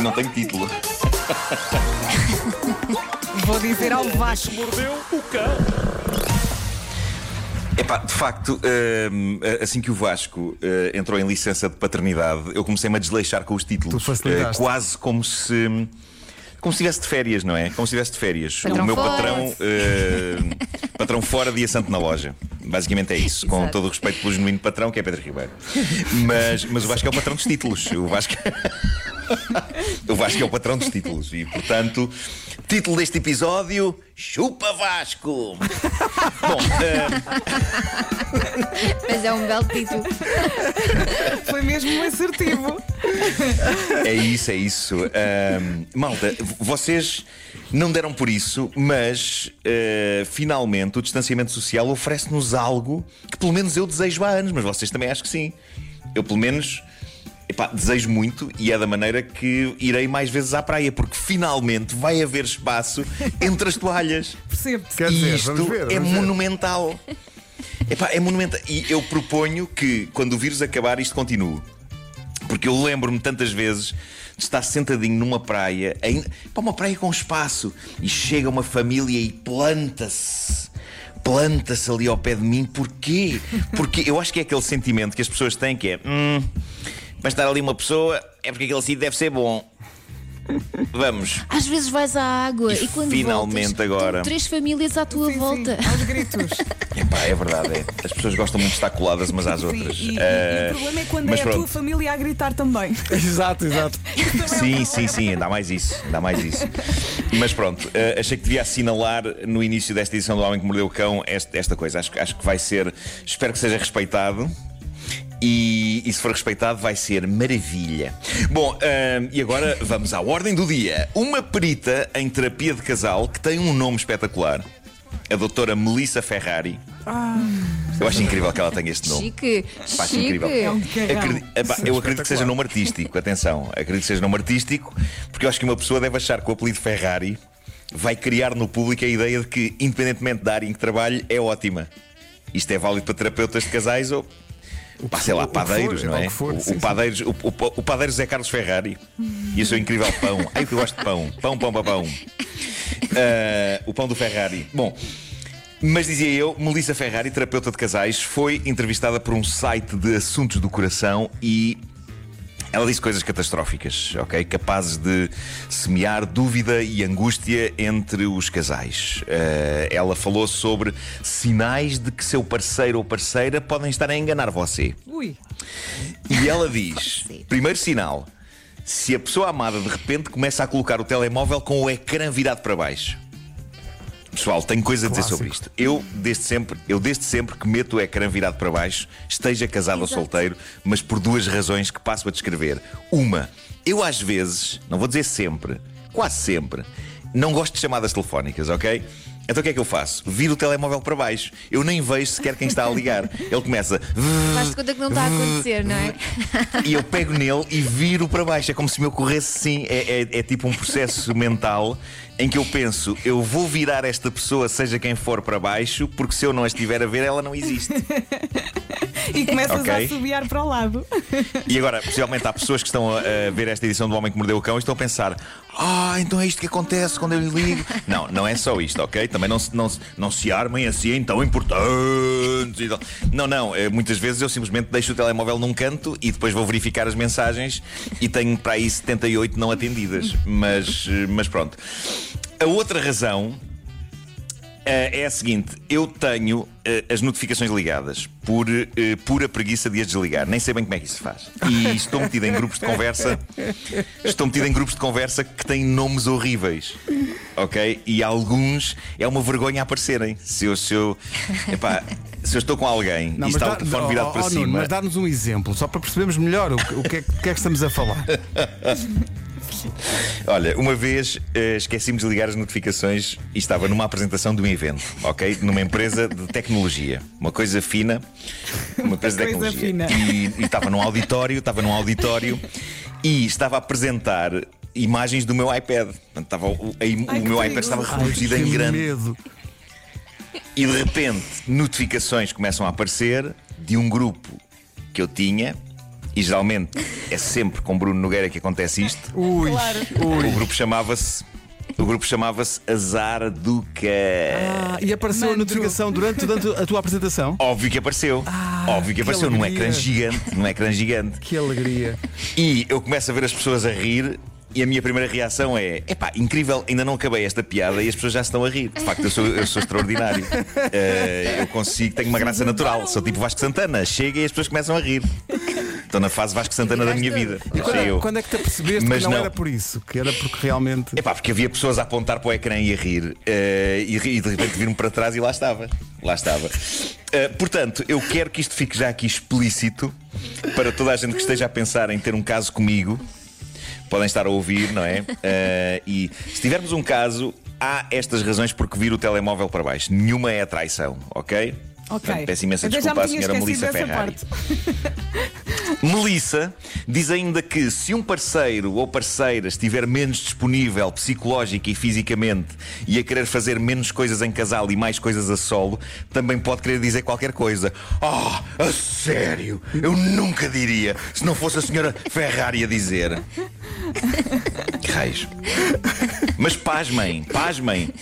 Não tenho título. Vou dizer ao Vasco. Mordeu o cão. Epá, de facto, hum, assim que o Vasco eh, entrou em licença de paternidade, eu comecei-me a desleixar com os títulos. Eh, quase como se. Como se estivesse de férias, não é? Como se estivesse de férias. Patrão o meu fora. patrão. eh, patrão fora, dia santo na loja. Basicamente é isso. Com Exato. todo o respeito pelo genuíno patrão, que é Pedro Ribeiro. Mas, mas o Vasco é o patrão dos títulos. O Vasco. O Vasco é o patrão dos títulos e, portanto, título deste episódio: Chupa Vasco! Bom, eh, Mas é um belo título. Foi mesmo um assertivo. É isso, é isso. Ahm, malta, vocês não deram por isso, mas ah, finalmente o distanciamento social oferece-nos algo que pelo menos eu desejo há anos, mas vocês também acho que sim. Eu pelo menos. Epá, desejo muito e é da maneira que irei mais vezes à praia, porque finalmente vai haver espaço entre as toalhas. Percebo-te. Quer E dizer, isto vamos ver, é vamos ver. monumental. Epá, é monumental. E eu proponho que, quando o vírus acabar, isto continue. Porque eu lembro-me tantas vezes de estar sentadinho numa praia, pá, uma praia com espaço, e chega uma família e planta-se. Planta-se ali ao pé de mim. Porquê? Porque eu acho que é aquele sentimento que as pessoas têm que é. Hum, vai estar ali uma pessoa, é porque aquele sítio deve ser bom. Vamos. Às vezes vais à água E e, quando finalmente voltas, agora. três famílias à tua Sim, sim, volta. aos gritos. Epá, é verdade. É. As pessoas gostam muito de estar coladas umas às Sim, outras. e, e- Eh, e o problema é quando mas é a tua pronto. família a gritar também. Exato, exato. Sim, sim, sim, ainda há mais isso, ainda mais isso. Mas pronto, eh, achei que devia assinalar no início desta edição do Homem que Mordeu o Cão esta, esta coisa. Acho, que- acho que vai ser, espero que seja respeitado. E, e se for respeitado, vai ser maravilha. Bom, e agora vamos à ordem do dia. Uma perita em terapia de casal que tem um nome espetacular, a doutora Melissa Ferrari. Eu acho incrível que ela tenha este nome. Chique, Pá, chique. incrível. É um carrão. Acredi- epá, eu acredito que seja nome artístico, atenção, acredito que seja nome artístico, porque eu acho que uma pessoa deve achar que o apelido Ferrari vai criar no público a ideia de que, independentemente da área em que trabalhe, é ótima. Isto é válido para terapeutas de casais ou. Pá, sei lá, o que for, padeiros, não o é? for, o, sim, o padeiros, o, o, o padeiro Zé Carlos Ferrari e o seu incrível pão. Ai, que eu gosto de pão. Pão, pão, pão, pão. Ah, o pão do Ferrari. Bom, mas dizia eu, Melissa Ferrari, terapeuta de casais, foi entrevistada por um site de assuntos do coração e ela disse coisas catastróficas, ok? Capazes de semear dúvida e angústia entre os casais. Eh, ela falou sobre sinais de que seu parceiro ou parceira podem estar a enganar você. Ui. E ela diz: primeiro sinal, se a pessoa amada de repente começa a colocar o telemóvel com o ecrã virado para baixo. Pessoal, tenho coisa a dizer Clássico. sobre isto. Eu desde sempre, eu desde sempre que meto o ecrã virado para baixo, esteja casado ou Exato. solteiro, mas por duas razões que passo a descrever. Uma, eu às vezes, não vou dizer sempre, quase sempre, não gosto de chamadas telefónicas, ok? Então o que é que eu faço? Viro o telemóvel para baixo. Eu nem vejo sequer quem está a ligar. Ele começa. Faz-te conta que não está a acontecer, não é? E eu pego nele e viro para baixo. É como se me ocorresse sim. É, é- é tipo um processo mental em que eu penso, eu vou virar esta pessoa, seja quem for, para baixo, porque se eu não a estiver a ver, ela não existe. E começas Ok. a subiar para o lado. E agora, possivelmente há pessoas que estão a, a ver esta edição do Homem que Mordeu o Cão e estão a pensar: Ah, então é isto que acontece quando eu lhe ligo. Não, não é só isto, ok? Também não se, não, não se armem assim tão importantes. e tal. Não, não. eh, Muitas vezes eu simplesmente deixo o telemóvel num canto e depois vou verificar as mensagens e tenho para aí 78 não atendidas. Mas, eh, mas pronto. A outra razão eh, é a seguinte: eu tenho eh, as notificações ligadas por eh, pura preguiça de as desligar. Nem sei bem como é que isso se faz. E estou metido em grupos de conversa. Estou metido em grupos de conversa que têm nomes horríveis. Ok? E alguns é uma vergonha aparecerem. Se eu, se eu, epá, se eu estou com alguém e está dá- o telefone virado oh, para oh, Nuno, cima. mas dá-nos um exemplo, só para percebermos melhor o, o que é, o que é que estamos a falar. Olha, uma vez eh, esqueci-me de ligar as notificações e estava numa apresentação de um evento, ok? Numa empresa de tecnologia. Uma coisa fina. Uma empresa de coisa tecnologia. fina. E, e estava num auditório, estava num auditório e estava a apresentar imagens do meu iPad. Portanto, estava, o, a im- Ai, o que meu iPad estava Ai, reproduzido que em grande. medo. E de repente, notificações começam a aparecer de um grupo que eu tinha E geralmente é sempre com Bruno Nogueira que acontece isto. Ui, O grupo chamava-se. O grupo chamava-se Azar Duca. Ah, e apareceu a notificação durante, durante a tua apresentação? Óbvio que apareceu. Óbvio que que apareceu num alegria. ecrã gigante. Num ecrã gigante. Que alegria. E eu começo a ver as pessoas a rir. E a minha primeira reação é: epá, incrível, ainda não acabei esta piada e as pesas já se estão a rir. De facto, eu sou, eu sou extraordinário. Eh, eu consigo, tenho uma graça natural. Sou tipo Vasco Santana. Chega e as pessoas começam a rir. Estou na fase Vasco Santana da minha vida. E quando, Achei eu. quando é que te apercebeste Mas que não, não. era por isso? Que era porque realmente. Epá, porque havia pessoas a apontar para o ecrã e a rir eh, e, e de repente vir-me para trás e lá estava. Lá estava. Eh, portanto, eu quero que isto fique já aqui explícito para toda a gente que esteja a pensar em ter um caso comigo. Podem estar a ouvir, não é? Eh, e se tivermos um caso, há estas razões porque vir o telemóvel para baixo. Nenhuma é traição, ok? Ok. Portanto, peço imensa desculpa à senhora Melissa Ferrari. Melissa diz ainda que se um parceiro ou parceira estiver menos disponível psicológica e fisicamente e a querer fazer menos coisas em casal e mais coisas a solo, também pode querer dizer qualquer coisa. Ah, a sério? Eu nunca diria se não fosse a senhora Ferrari a dizer. Que raios. Mas pasmem, pasmem.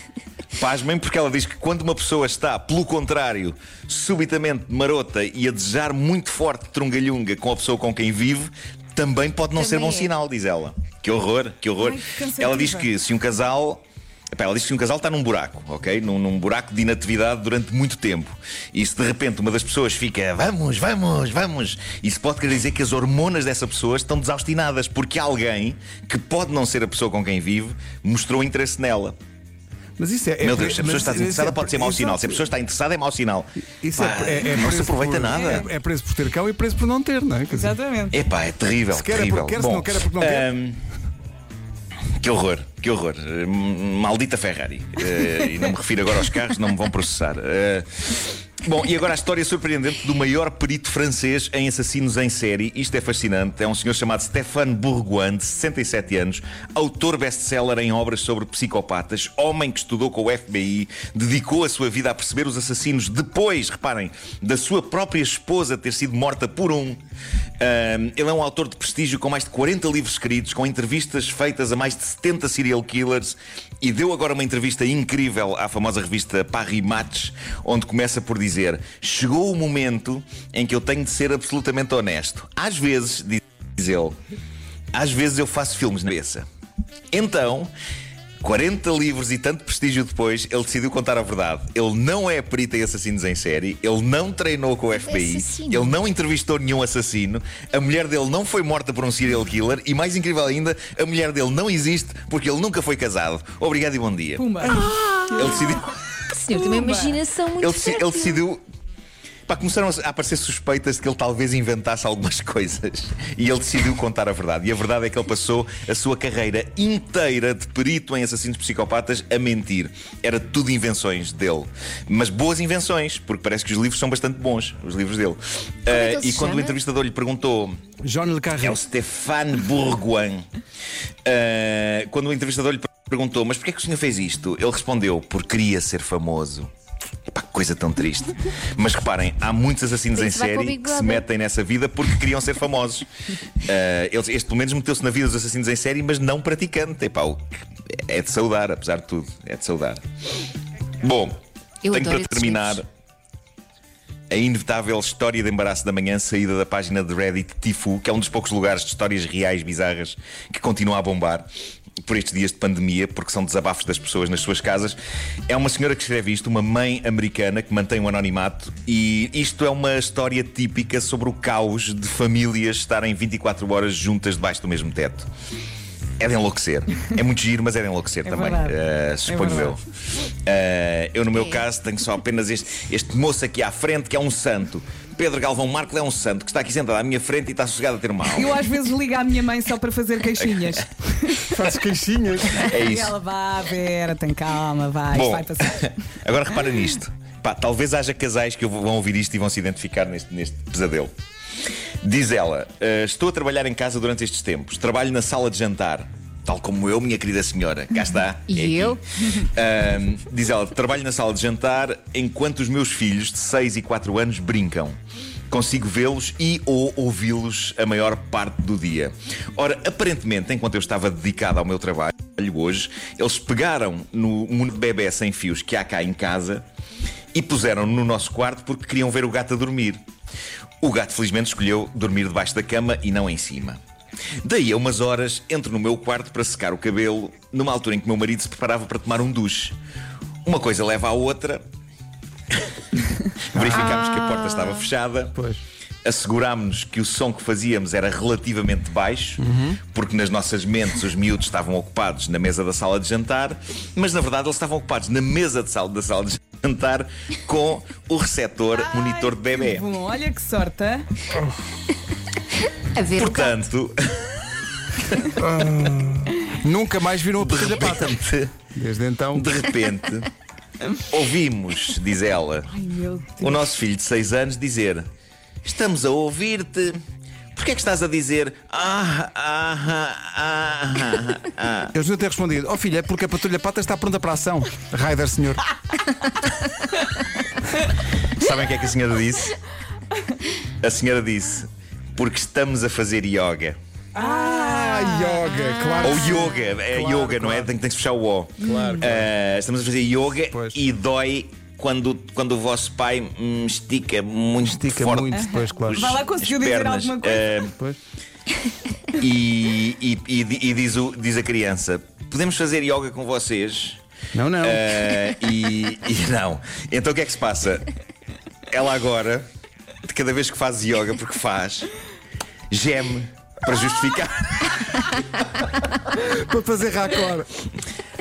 Pasmem porque ela diz que quando uma pessoa está, pelo contrário, subitamente marota e a desejar muito forte trungalhunga com a pessoa com quem vive, também pode não ser Também bom é. sinal, diz ela. Que horror, que horror. Ai, que ela diz que se um casal. Ela diz que um casal está num buraco, ok? Num, num buraco de inatividade durante muito tempo. E se de repente uma das pessoas fica vamos, vamos, vamos, isso pode querer dizer que as hormonas dessa pessoa estão desaustinadas, porque alguém, que pode não ser a pessoa com quem vive, mostrou interesse nela. Mas isso é. é Meu Deus, se a pessoa está isso interessada é- pode ser mau sinal. Se a pessoa está interessada é mau sinal. Isso é- Pá, é, é não se aproveita por- nada. É, é preso por ter cão e preso por não ter, não é? Quer dizer, Exatamente. Epá, é terrível. Se quer é terrível. porque quer, se não quer é porque não quer. ahm, Que horror, que horror. Maldita Ferrari. Eh, e não me refiro agora aos carros, não me vão processar. Eh, Bom, e agora a história surpreendente do maior perito francês em assassinos em série. Isto é fascinante. É um senhor chamado Stéphane Bourgoin, de 67 anos, autor best-seller em obras sobre psicopatas, homem que estudou com o FBI, dedicou a sua vida a perceber os assassinos depois, reparem, da sua própria esposa ter sido morta por um. Ele é um autor de prestígio com mais de 40 livros escritos, com entrevistas feitas a mais de 70 serial killers e deu agora uma entrevista incrível à famosa revista Paris Match, onde começa por dizer: Chegou o momento em que eu tenho de ser absolutamente honesto. Às vezes, diz ele, às vezes eu faço filmes na cabeça. Então. 40 livros e tanto prestígio depois, ele decidiu contar a verdade. Ele não é perito em assassinos em série, ele não treinou com o FBI, assassino. ele não entrevistou nenhum assassino, a mulher dele não foi morta por um serial killer e, mais incrível ainda, a mulher dele não existe porque ele nunca foi casado. Obrigado e bom dia. Pumba. Ele decidiu. O senhor tem uma imaginação muito Ele, deci- ele decidiu. Pá, começaram a aparecer suspeitas de que ele talvez inventasse algumas coisas. E ele decidiu contar a verdade. E a verdade é que ele passou a sua carreira inteira de perito em assassinos psicopatas a mentir. Era tudo invenções dele. Mas boas invenções, porque parece que os livros são bastante bons, os livros dele. é ele e quando chama? o entrevistador lhe perguntou John Le Carré. é o Stéphane Bourgoin. Uh, quando o entrevistador lhe perguntou, mas porquê que o senhor fez isto? Ele respondeu, porque queria ser famoso. Epá, que coisa tão triste. Mas reparem, há muitos assassinos em série que se metem nessa vida porque queriam ser famosos. Uh, eles- este pelo menos meteu-se na vida dos assassinos em série, mas não praticante. Epá, é de saudar, apesar de tudo. É de saudar. Bom, Eu tenho para terminar a inevitável história de embaraço da manhã, saída da página de Reddit Tifu, que é um dos poucos lugares de histórias reais bizarras que continua a bombar por estes dias de pandemia, porque são desabafos das pessoas nas suas casas. É uma senhora que escreve isto, uma mãe americana que mantém o anonimato, e isto é uma história típica sobre o caos de famílias estarem 24 horas juntas debaixo do mesmo teto. É de enlouquecer. É muito giro, mas é de enlouquecer É também. Uh, suponho É eu. Uh, eu, no meu É. caso, tenho só apenas este, este moço aqui à frente que é um santo. Pedro Galvão Marco é um santo que está aqui sentado à minha frente e está sossegado a ter mal. Eu às vezes ligo à minha mãe só para fazer queixinhas. Faz queixinhas. É E isso. ela vá, Vera, tem calma, vai, isto Bom, vai passar. agora repara nisto. Pá, talvez haja casais que vão ouvir isto e vão se identificar neste, neste pesadelo. Diz ela: "Ah, Estou a trabalhar em casa durante estes tempos. Trabalho na sala de jantar. Tal como eu, minha querida senhora. Cá está. E É eu? Ahm, diz ela: Trabalho na sala de jantar enquanto os meus filhos de 6 e 4 anos brincam. consigo vê-los e ou ouvi-los a maior parte do dia. Ora, aparentemente, enquanto eu estava dedicado ao meu trabalho hoje, eles pegaram no mundo de bebê sem fios que há cá em casa e puseram no nosso quarto porque queriam ver o gato a dormir. O gato, felizmente, escolheu dormir debaixo da cama e não em cima. Daí a umas horas entro no meu quarto para secar o cabelo, numa altura em que meu marido se preparava para tomar um duche. Uma coisa leva à outra. Verificámos que a porta estava fechada. Pois. Assegurámos-nos que o som que fazíamos era relativamente baixo, porque nas nossas mentes os miúdos estavam ocupados na mesa da sala de jantar, mas na verdade eles estavam ocupados na mesa de sala, da sala de jantar com o receptor monitor de bebê. Que bom, olha que sorte. A ver o gato. Portanto, Nunca mais viram a de pata. repente, Desde então. de repente, ouvimos, diz ela, Ai meu Deus. o nosso filho de 6 anos dizer: Estamos a ouvir-te. Porquê é que estás a dizer ah, ah, ah, ah, ah? Eu devia ter respondido: Oh filha, é porque a patrulha pata está pronta para a ação. Raider, senhor. Sabem o que é que a senhora disse? A senhora disse: Porque estamos a fazer yoga. Ah, yoga, claro. Ou yoga, é Claro, yoga, não é? claro. Tem, tem que se fechar o O. Claro. Ah, estamos a fazer yoga Pois. e dói quando, quando o vosso pai hum, estica muito Estica forte muito depois, claro. Vai lá, conseguiu as dizer pernas. alguma coisa? Pois. e e, e, e diz, o- diz a criança: Podemos fazer yoga com vocês? Não, não. Ah, e, e não. Então o que é que se passa? Ela agora, de cada vez que faz yoga, porque faz, geme para justificar. Para fazer raccord.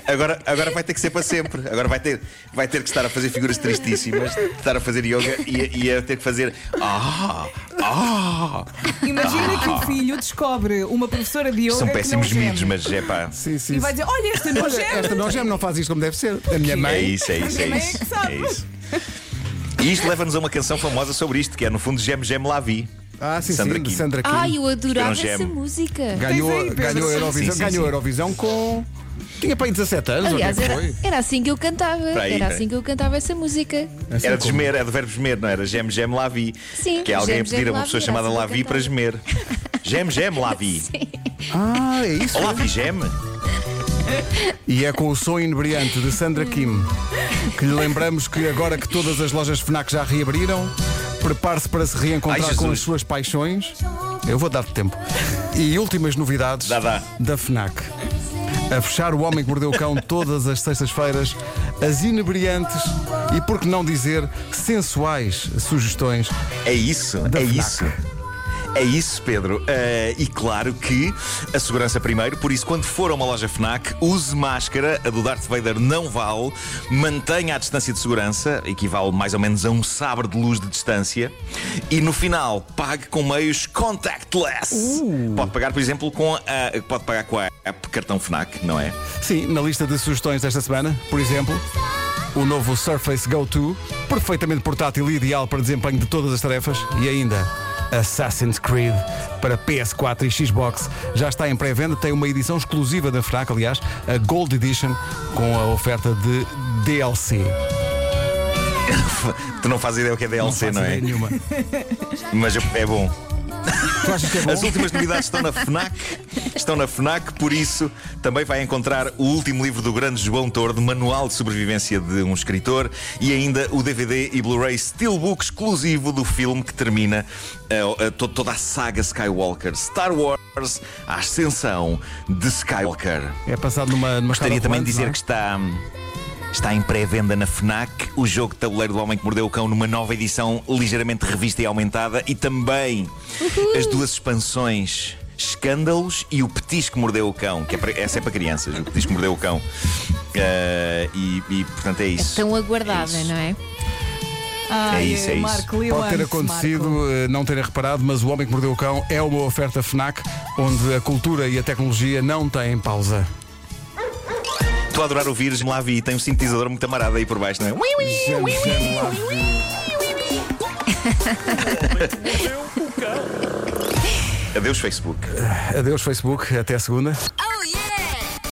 Agora, agora vai ter que ser para sempre. Agora vai ter, vai ter que estar a fazer figuras tristíssimas, estar a fazer yoga e, a- e a ter que fazer. Ah! Ah! Imagina que o filho descobre uma professora de yoga São que péssimos não geme. miúdos, mas é pá. Sim, sim. E vai dizer: Olha, esta não geme. esta não geme, não faz isto como deve ser. A minha É mãe. isso, é isso, é Também é isso. que sabe. É isso. E isto leva-nos a uma canção famosa sobre isto, que é no fundo Gem Gem La Vie. Ah, sim, Sandra sim, de. Sandra Kim. Ai, eu adorava não essa gemo. música. Ganhou, Tens aí, Pedro. ganhou a Eurovisão, sim, sim, ganhou a sim. Eurovisão com. Tinha para aí 17 anos, Aliás, ou é era, foi? era assim que eu cantava. aí, era espera assim que eu cantava essa música. Assim Era de como? gemer, é do verbo gemer, não era? Gem Gem La Vie. Sim, Que é alguém Gem, a pedir Gem, a uma pessoa chamada era assim La que Vie eu para gemer. Gem Gem La Vie. Ah, é isso. Olá, Vi Gem. E é com o som inebriante de Sandra Kim que lhe lembramos que agora que todas as lojas FNAC já reabriram, prepare-se para se reencontrar Ai, com as suas paixões. Eu vou dar-te tempo. E últimas novidades Dá, dá. da FNAC. A fechar o Homem que Mordeu o Cão todas as sextas-feiras, as inebriantes e, por que não dizer, sensuais sugestões É isso, é FNAC. isso. É isso, Pedro. Eh, e claro que a segurança primeiro, por isso, quando for a uma loja Fnac, use máscara. A do Darth Vader não vale. Mantenha a distância de segurança, equivale mais ou menos a um sabre de luz de distância. E no final, pague com meios contactless. Pode pagar, por exemplo, com a. Pode pagar com a app cartão Fnac, não é? Sim, na lista de sugestões desta semana, por exemplo, o novo Surface Go 2, perfeitamente portátil e ideal para desempenho de todas as tarefas, e ainda Assassin's Creed para PS4 e Xbox. Já está em pré-venda, tem uma edição exclusiva da FNAC, aliás, a Gold Edition, com a oferta de DLC. Tu não fazes ideia o que é DLC, faço não, é? nenhuma. Mas é bom. Tu achas que é bom? As últimas novidades estão na FNAC. Estão na FNAC, por isso também vai encontrar o último livro do grande João Tordo, Manual de Sobrevivência de um Escritor, e ainda o DVD e Blu-ray Steelbook exclusivo do filme que termina eh, eh, to- toda a saga Skywalker. Star Wars, a ascensão de Skywalker. É passado numa, numa Gostaria também de dizer é? que está. Está em pré-venda na FNAC o jogo de tabuleiro do Homem que Mordeu o Cão numa nova edição ligeiramente revista e aumentada e também as duas expansões Escândalos e o Petisco Mordeu o Cão, que é para, essa é para crianças, o Petisco Mordeu o Cão. Eh, e, e, portanto é isso. Tão aguardada, É isso. não é? Ai, É isso, é isso. Marco, eu Pode ter acontecido, Marco. eh, não terem reparado, mas o Homem que Mordeu o Cão é uma oferta FNAC onde a cultura e a tecnologia não têm pausa. Estou a adorar ouvir me lá vi, tem um sintetizador muito amarado aí por baixo, não é? Ui, ui. Gem, gem, lá. Adeus, Facebook. Adeus, Facebook. Até segunda.